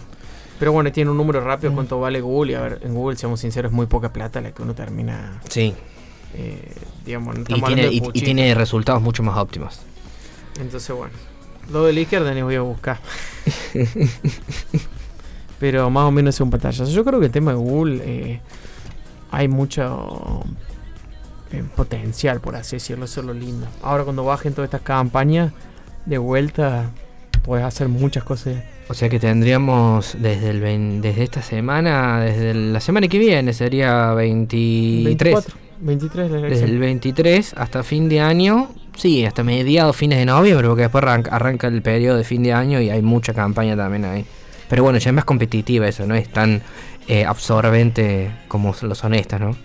Pero bueno, tiene un número rápido Mm. cuánto vale Google. Y a ver, en Google, seamos sinceros, es muy poca plata la que uno termina. Sí. eh, digamos, no Y tiene, y- tiene resultados mucho más óptimos. Entonces, bueno. Lo de la izquierda voy a buscar. Pero más o menos es un pantallazo. Yo creo que el tema de Google eh, hay mucho eh, potencial, por así decirlo. Eso es lo lindo. Ahora, cuando bajen todas estas campañas, de vuelta, puedes hacer muchas cosas. O sea que tendríamos desde el vein- desde esta semana, desde la semana que viene sería 23. 24, 23 la Desde el 23 hasta fin de año, sí, hasta mediados, fines de noviembre, porque después arranca, arranca el periodo de fin de año y hay mucha campaña también ahí. Pero bueno, ya es más competitiva eso, no es tan eh, absorbente como lo son estas, ¿no?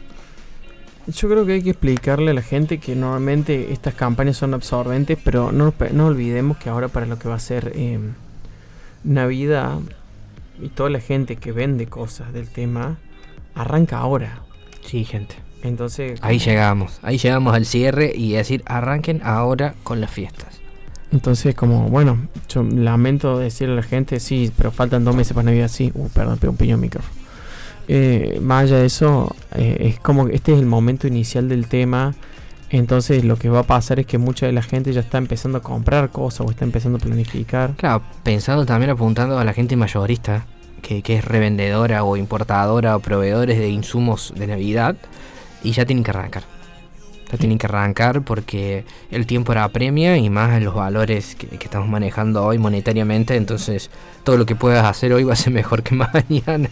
Yo creo que hay que explicarle a la gente que normalmente estas campañas son absorbentes, pero no, no olvidemos que ahora para lo que va a ser eh, Navidad y toda la gente que vende cosas del tema arranca ahora. Sí, gente. Entonces, Ahí llegamos, ahí llegamos al cierre y decir, arranquen ahora con las fiestas. entonces como, bueno, yo lamento decirle a la gente, sí, pero faltan dos meses para Navidad, sí. Uh, perdón, pegó un piño al micrófono. Eh, más allá de eso, eh, es como que este es el momento inicial del tema. Entonces lo que va a pasar es que mucha de la gente ya está empezando a comprar cosas o está empezando a planificar. Claro, pensando también apuntando a la gente mayorista, que, que es revendedora o importadora o proveedores de insumos de Navidad, y ya tienen que arrancar. Ya tienen que arrancar porque el tiempo era apremia y más los valores que, que estamos manejando hoy monetariamente, entonces todo lo que puedas hacer hoy va a ser mejor que mañana.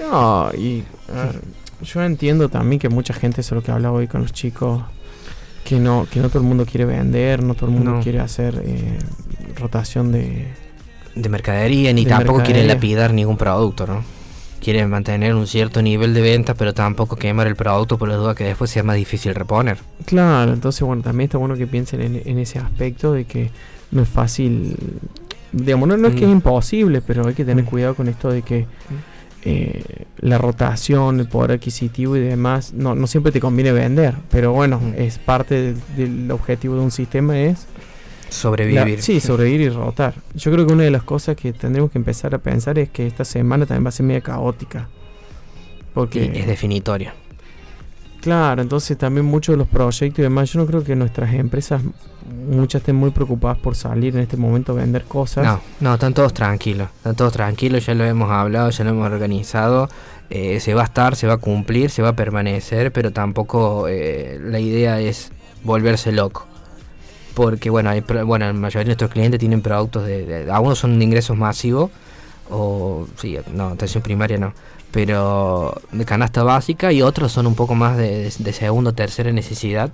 No, y a ver, yo entiendo también que mucha gente, eso es lo que hablaba hoy con los chicos, que no, que no todo el mundo quiere vender, no todo el mundo No. quiere hacer eh, rotación de... De mercadería, ni De tampoco quieren mercadería. lapidar ningún producto, ¿no? Quieren mantener un cierto nivel de ventas, pero tampoco quemar el producto por la duda que después sea más difícil reponer. Claro, entonces bueno, también está bueno que piensen en, en ese aspecto de que no es fácil, digamos, no, no es que Mm. es imposible, pero hay que tener Mm. cuidado con esto de que eh, la rotación, el poder adquisitivo y demás, no, no siempre te conviene vender, pero bueno, Mm. es parte del, del objetivo de un sistema es Sobrevivir. La- sí, sobrevivir y rotar. Yo creo que una de las cosas que tendremos que empezar a pensar es que esta semana también va a ser media caótica. Porque Y es definitorio. Claro, entonces también muchos de los proyectos y demás, yo no creo que nuestras empresas, muchas estén muy preocupadas por salir en este momento a vender cosas. No, no, están todos tranquilos, están todos tranquilos, ya lo hemos hablado, ya lo hemos organizado, eh, se va a estar, se va a cumplir, se va a permanecer, pero tampoco eh, la idea es volverse loco. Porque bueno, hay, bueno, la mayoría de nuestros clientes tienen productos de, de algunos son de ingresos masivos, o sí, no, atención primaria no pero de canasta básica y otros son un poco más de, de segunda o tercera necesidad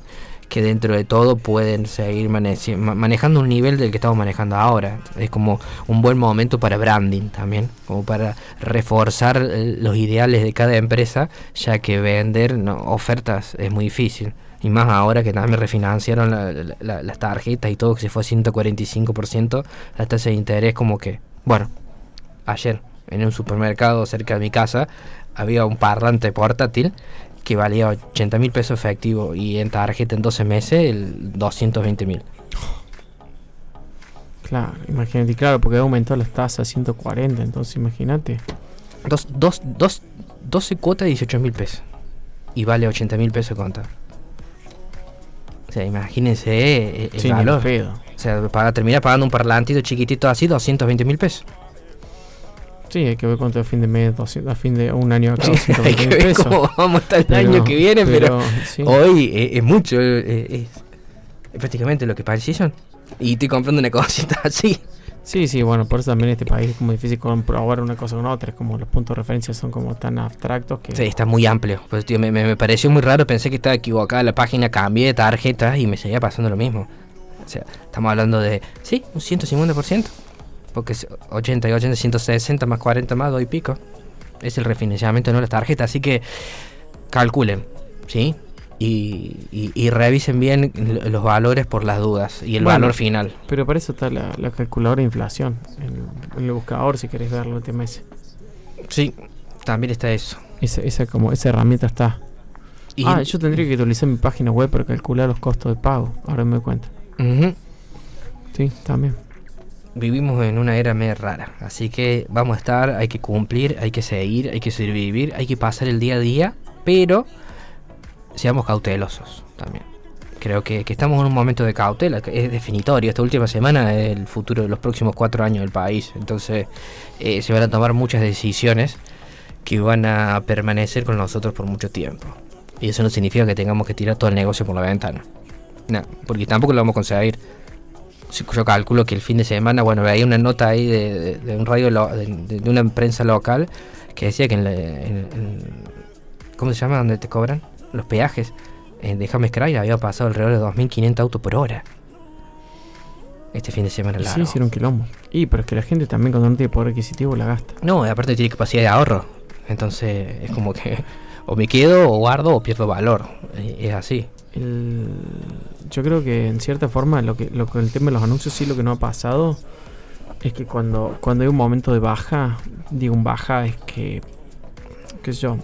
que dentro de todo pueden seguir manejando un nivel del que estamos manejando ahora. Es como un buen momento para branding también, como para reforzar eh, los ideales de cada empresa, ya que vender ofertas es muy difícil. Y más ahora que también refinanciaron las tarjetas y todo, que se fue a 145%, la tasa de interés como que, bueno, ayer en un supermercado cerca de mi casa había un parlante portátil que valía 80 mil pesos efectivo y en tarjeta en 12 meses el 220 mil. Claro, imagínate, claro, porque aumentó las tasas a 140, entonces imagínate. Dos, dos, dos, 12 cuotas de 18 mil pesos y vale 80 mil pesos contar. O sea, imagínense eh, el, valor. O sea, para terminar pagando un parlantito chiquitito así, 220 mil pesos. Sí, hay que ver cuánto a fin de mes, a fin de un año acá. hay que ver cómo vamos a estar el año que viene, pero, hoy es, mucho, es, prácticamente lo que parecieron. Y estoy comprando una cosita así. Sí, sí, bueno, por eso también este país es como difícil comprobar una cosa con otra, es como los puntos de referencia son como tan abstractos que... Sí, está muy amplio, pues tío, me, me, pareció muy raro, pensé que estaba equivocada la página, cambié de tarjeta y me seguía pasando lo mismo. O sea, estamos hablando de, sí, un 150%. Porque 80 y 80, 160 más 40 más, 2 y pico. Es el refinanciamiento de la tarjeta. Así que calculen, ¿sí? Y, revisen bien los valores por las dudas y el valor final. Pero para eso está la, calculadora de inflación en, el buscador, si querés verlo el TMS. Sí, también está eso. Esa, esa, como, esa herramienta está. ah, yo tendría que utilizar mi página web para calcular los costos de pago. Ahora me doy cuenta. Sí, también vivimos en una era medio rara, así que vamos a estar, hay que cumplir, hay que seguir, hay que sobrevivir, hay que pasar el día a día, pero seamos cautelosos también. Creo que, estamos en un momento de cautela, que es definitorio. Esta última semana es el futuro de los próximos cuatro años del país. Entonces eh, se van a tomar muchas decisiones que van a permanecer con nosotros por mucho tiempo. Y eso no significa que tengamos que tirar todo el negocio por la ventana. No, porque tampoco lo vamos a conseguir yo calculo que el fin de semana, bueno, veía una nota ahí de, un radio, de, una prensa local que decía que en, ¿cómo se llama? donde te cobran los peajes en de James había pasado alrededor de 2.500 autos por hora. Este fin de semana largo. Sí, hicieron quilombo. Y pero es que la gente también cuando no tiene poder adquisitivo la gasta. No, aparte tiene capacidad de ahorro. Entonces es como que o me quedo o guardo o pierdo valor. Es así yo creo que en cierta forma lo que, lo que el tema de los anuncios sí lo que no ha pasado es que cuando, cuando hay un momento de baja, digo un baja es que, qué sé yo,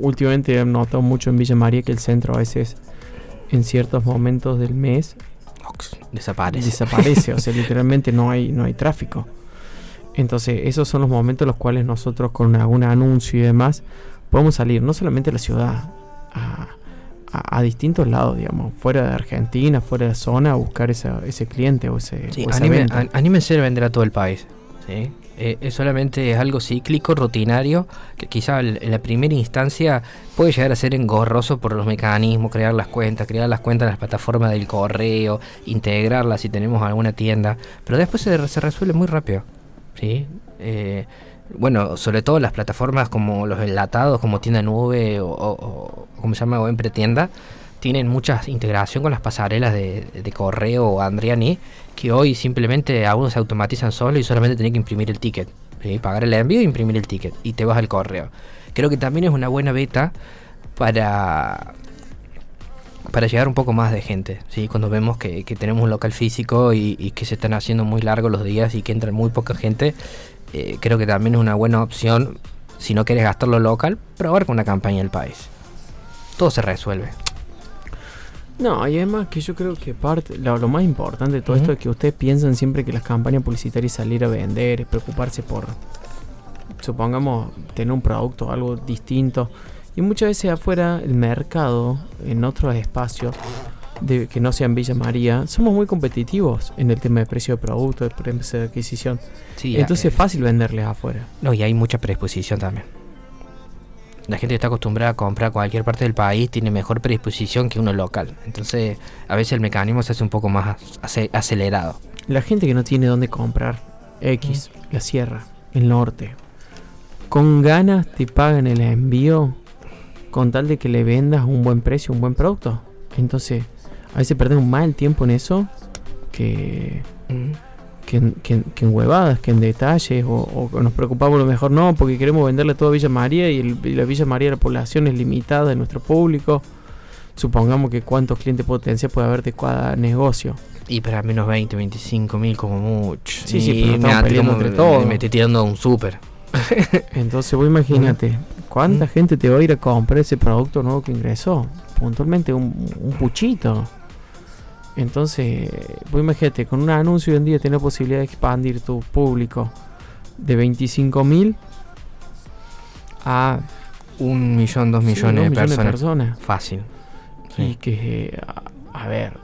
últimamente he notado mucho en Villa María que el centro a veces en ciertos momentos del mes desaparece. Desaparece, o sea, literalmente no hay, no hay tráfico. Entonces, esos son los momentos en los cuales nosotros con algún anuncio y demás podemos salir, no solamente a la ciudad, a, a, distintos lados, digamos, fuera de Argentina, fuera de zona, a buscar ese cliente o ese. Sí, anímense a vender a todo el país. ¿sí? Eh, es solamente es algo cíclico, rutinario, que quizá en la primera instancia puede llegar a ser engorroso por los mecanismos, crear las cuentas, crear las cuentas en las plataformas del correo, integrarlas si tenemos alguna tienda, pero después se, se resuelve muy rápido. ¿sí? Eh, bueno, sobre todo las plataformas como los enlatados, como Tienda Nube o, como se llama, o Empretienda, tienen mucha integración con las pasarelas de, correo o Andriani, que hoy simplemente algunos se automatizan solo y solamente tenés que imprimir el ticket. Pagar el envío e imprimir el ticket y te vas al correo. Creo que también es una buena beta para para llegar un poco más de gente, ¿sí? cuando vemos que, tenemos un local físico y, y, que se están haciendo muy largos los días y que entra muy poca gente, eh, creo que también es una buena opción, si no quieres gastarlo local, probar con una campaña del país. Todo se resuelve. No, y además que yo creo que parte, lo, más importante de todo esto es que ustedes piensan siempre que las campañas publicitarias salir a vender, es preocuparse por, supongamos, tener un producto, algo distinto, Y muchas veces afuera, el mercado, en otros espacios de, que no sean Villa María, somos muy competitivos en el tema de precio de producto, de precio de adquisición. Entonces es fácil venderles afuera. No, y hay mucha predisposición también. La gente que está acostumbrada a comprar cualquier parte del país tiene mejor predisposición que uno local. Entonces, a veces el mecanismo se hace un poco más acelerado. La gente que no tiene dónde comprar, X, la sierra, el norte, con ganas te pagan el envío con tal de que le vendas un buen precio, un buen producto. Entonces, a veces perdemos más el tiempo en eso que, que, en huevadas, que en detalles, o, nos preocupamos lo mejor no, porque queremos venderle todo a Villa María y, la Villa María, la población es limitada de nuestro público. Supongamos que cuántos clientes potenciales puede haber de cada negocio. Y para menos 20, 25 mil como mucho. Sí, sí, pero me, entre todos. Me estoy tirando a un súper. Entonces vos imagínate, ¿cuánta gente te va a ir a comprar ese producto nuevo que ingresó? Puntualmente un, puchito. Entonces, vos imagínate, con un anuncio hoy en día tenés posibilidad de expandir tu público de 25 mil a un millón, dos millones, de, personas. de, personas. Fácil. Y que, a ver,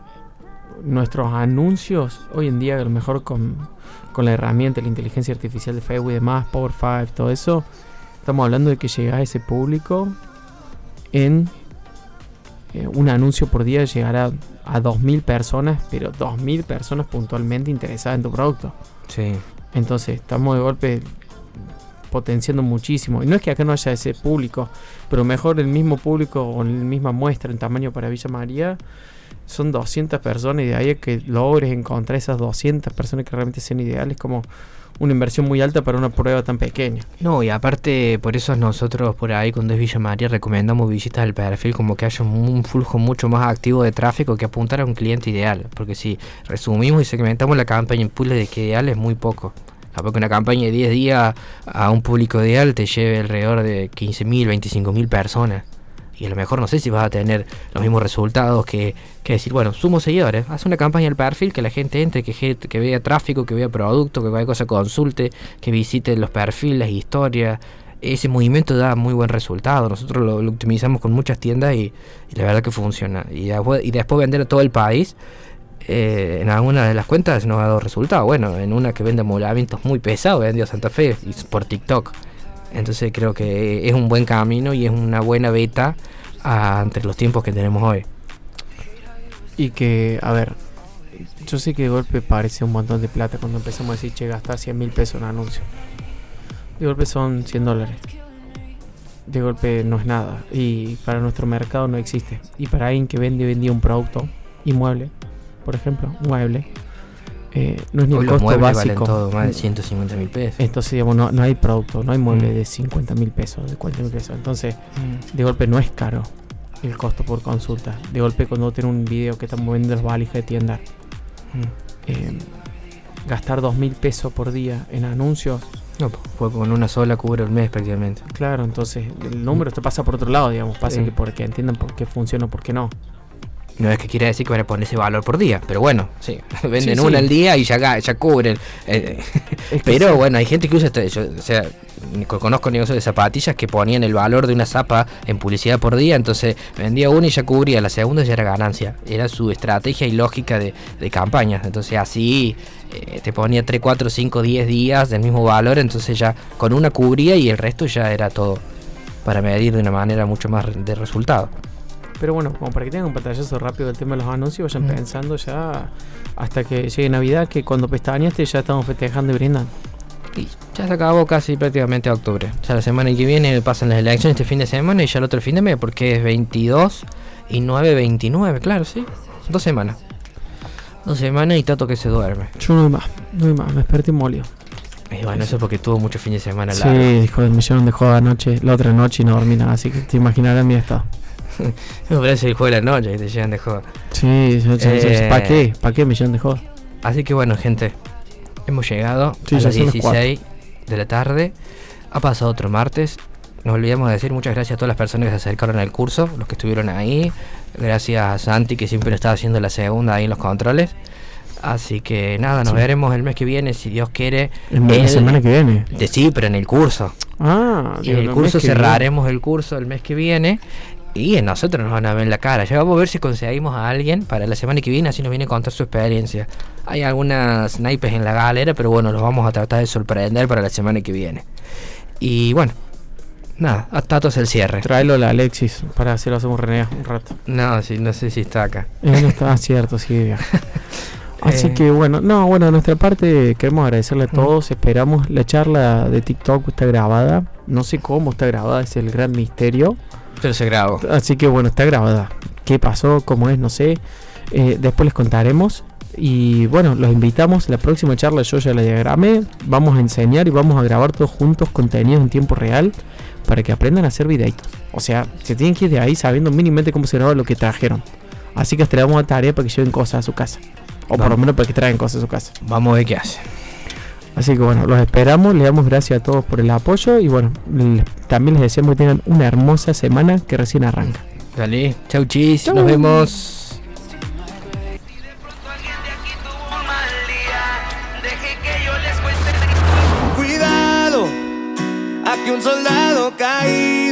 nuestros anuncios hoy en día, a lo mejor con, la herramienta, la inteligencia artificial de Facebook y demás, Power 5, todo eso, estamos hablando de que llega a ese público en eh, un anuncio por día llegará a 2.000 personas, pero 2.000 personas puntualmente interesadas en tu producto. Sí. Entonces, estamos de golpe potenciando muchísimo. Y no es que acá no haya ese público, pero mejor el mismo público o la misma muestra en tamaño para Villa María son 200 personas y de ahí que logres encontrar esas 200 personas que realmente sean ideales como una inversión muy alta para una prueba tan pequeña. No, y aparte por eso nosotros por ahí cuando es Villa María recomendamos visitas del perfil como que haya un flujo mucho más activo de tráfico que apuntar a un cliente ideal, porque si resumimos y segmentamos la campaña en pools de que ideal es muy poco. Porque una campaña de 10 días a un público ideal te lleve alrededor de 15.000, 25.000 personas y a lo mejor no sé si vas a tener los mismos resultados que, decir, bueno, sumo seguidores, haz una campaña al perfil, que la gente entre, que, que vea tráfico, que vea producto, que cualquier cosa consulte, que visite los perfiles, historias. Ese movimiento da muy buen resultado. Nosotros lo, optimizamos con muchas tiendas y, la verdad que funciona. Y después, y después vender a todo el país. Eh, en alguna de las cuentas nos ha dado resultado. Bueno, en una que vende amoblamientos muy pesados, vendió Santa Fe y por TikTok. Entonces creo que es un buen camino y es una buena beta entre los tiempos que tenemos hoy. Y que, a ver, yo sé que de golpe parece un montón de plata cuando empezamos a decir, che, gastar 100 mil pesos en anuncio. De golpe son 100 dólares. De golpe no es nada. Y para nuestro mercado no existe. Y para alguien que vende vendía un producto, inmueble, por ejemplo, mueble, eh, no es ni el costo básico. todo más de 150 mil pesos. Entonces, digamos, no, hay producto, no hay mueble mm. de 50 mil pesos, de 40 mil pesos. Entonces, mm. de golpe no es caro el costo por consulta. De golpe, cuando tiene un video que estamos moviendo los valijas de tienda, mm. eh, gastar 2 mil pesos por día en anuncios. No, pues con una sola cubre el mes prácticamente. Claro, entonces el número te pasa por otro lado, digamos, pasa que porque entiendan por qué funciona o por qué no. No es que quiera decir que van a poner ese valor por día, pero bueno, sí, venden una al día y ya, ya cubren. Eh, pero bueno, hay gente que usa, esto, o sea, conozco negocios de zapatillas que ponían el valor de una zapa en publicidad por día, entonces vendía una y ya cubría, la segunda ya era ganancia. Era su estrategia y lógica de, de campañas. Entonces así eh, te ponía 3, 4, 5, 10 días del mismo valor, entonces ya con una cubría y el resto ya era todo para medir de una manera mucho más de resultado. Pero bueno, como para que tengan un pantallazo rápido del tema de los anuncios, vayan pensando ya hasta que llegue Navidad, que cuando pestañaste ya estamos festejando y brindando. Y ya se acabó casi prácticamente octubre. Ya la semana que viene pasan las elecciones este fin de semana y ya el otro fin de mes, porque es 22 y 9, 29, claro, sí. Dos semanas. Dos semanas y tanto que se duerme. Yo no hay más, no hay más, me desperté molido. Y bueno, eso es porque tuvo mucho fin de semana largo. Sí, dijo, me hicieron de joda anoche, la otra noche y no dormí nada, así que te imaginarás mi estado. Me parece el juego de la noche que te llegan de joda. Sí, eh, ¿para qué? ¿Para qué me llegan de joda? Así que bueno, gente, hemos llegado a las 16 de la tarde. Ha pasado otro martes. Nos olvidamos de decir muchas gracias a todas las personas que se acercaron al curso, los que estuvieron ahí. Gracias a Santi que siempre estaba haciendo la segunda ahí en los controles. Así que nada, nos veremos el mes que viene, si Dios quiere. El mes, la semana que viene. De, sí, pero en el curso. Ah, y el curso cerraremos el curso el mes que viene y nosotros nos van a ver la cara. Ya vamos a ver si conseguimos a alguien para la semana que viene, así nos viene a contar su experiencia. Hay algunas naipes en la galera, pero bueno, los vamos a tratar de sorprender para la semana que viene. Y bueno, nada, hasta es el cierre. Tráelo a Alexis para hacerlo hacemos René un rato. No, sí, no sé si está acá. Eh, no está cierto, sí. Así eh. que bueno, no, bueno, de nuestra parte queremos agradecerle a todos. Esperamos la charla de TikTok está grabada. No sé cómo está grabada, es el gran misterio. Pero se grabó. Así que bueno, está grabada. ¿Qué pasó? ¿Cómo es? No sé. Eh, después les contaremos. Y bueno, los invitamos. La próxima charla yo ya la diagramé. Vamos a enseñar y vamos a grabar todos juntos contenidos en tiempo real para que aprendan a hacer videitos. O sea, se tienen que ir de ahí sabiendo mínimamente cómo se graba lo que trajeron. Así que hasta le damos a tarea para que lleven cosas a su casa. O por lo menos para que traigan cosas a su casa. Vamos a ver qué hace. Así que bueno, los esperamos, le damos gracias a todos por el apoyo y bueno, también les deseamos que tengan una hermosa semana que recién arranca. Dale, chau chis, nos vemos. Cuidado, aquí un soldado corazón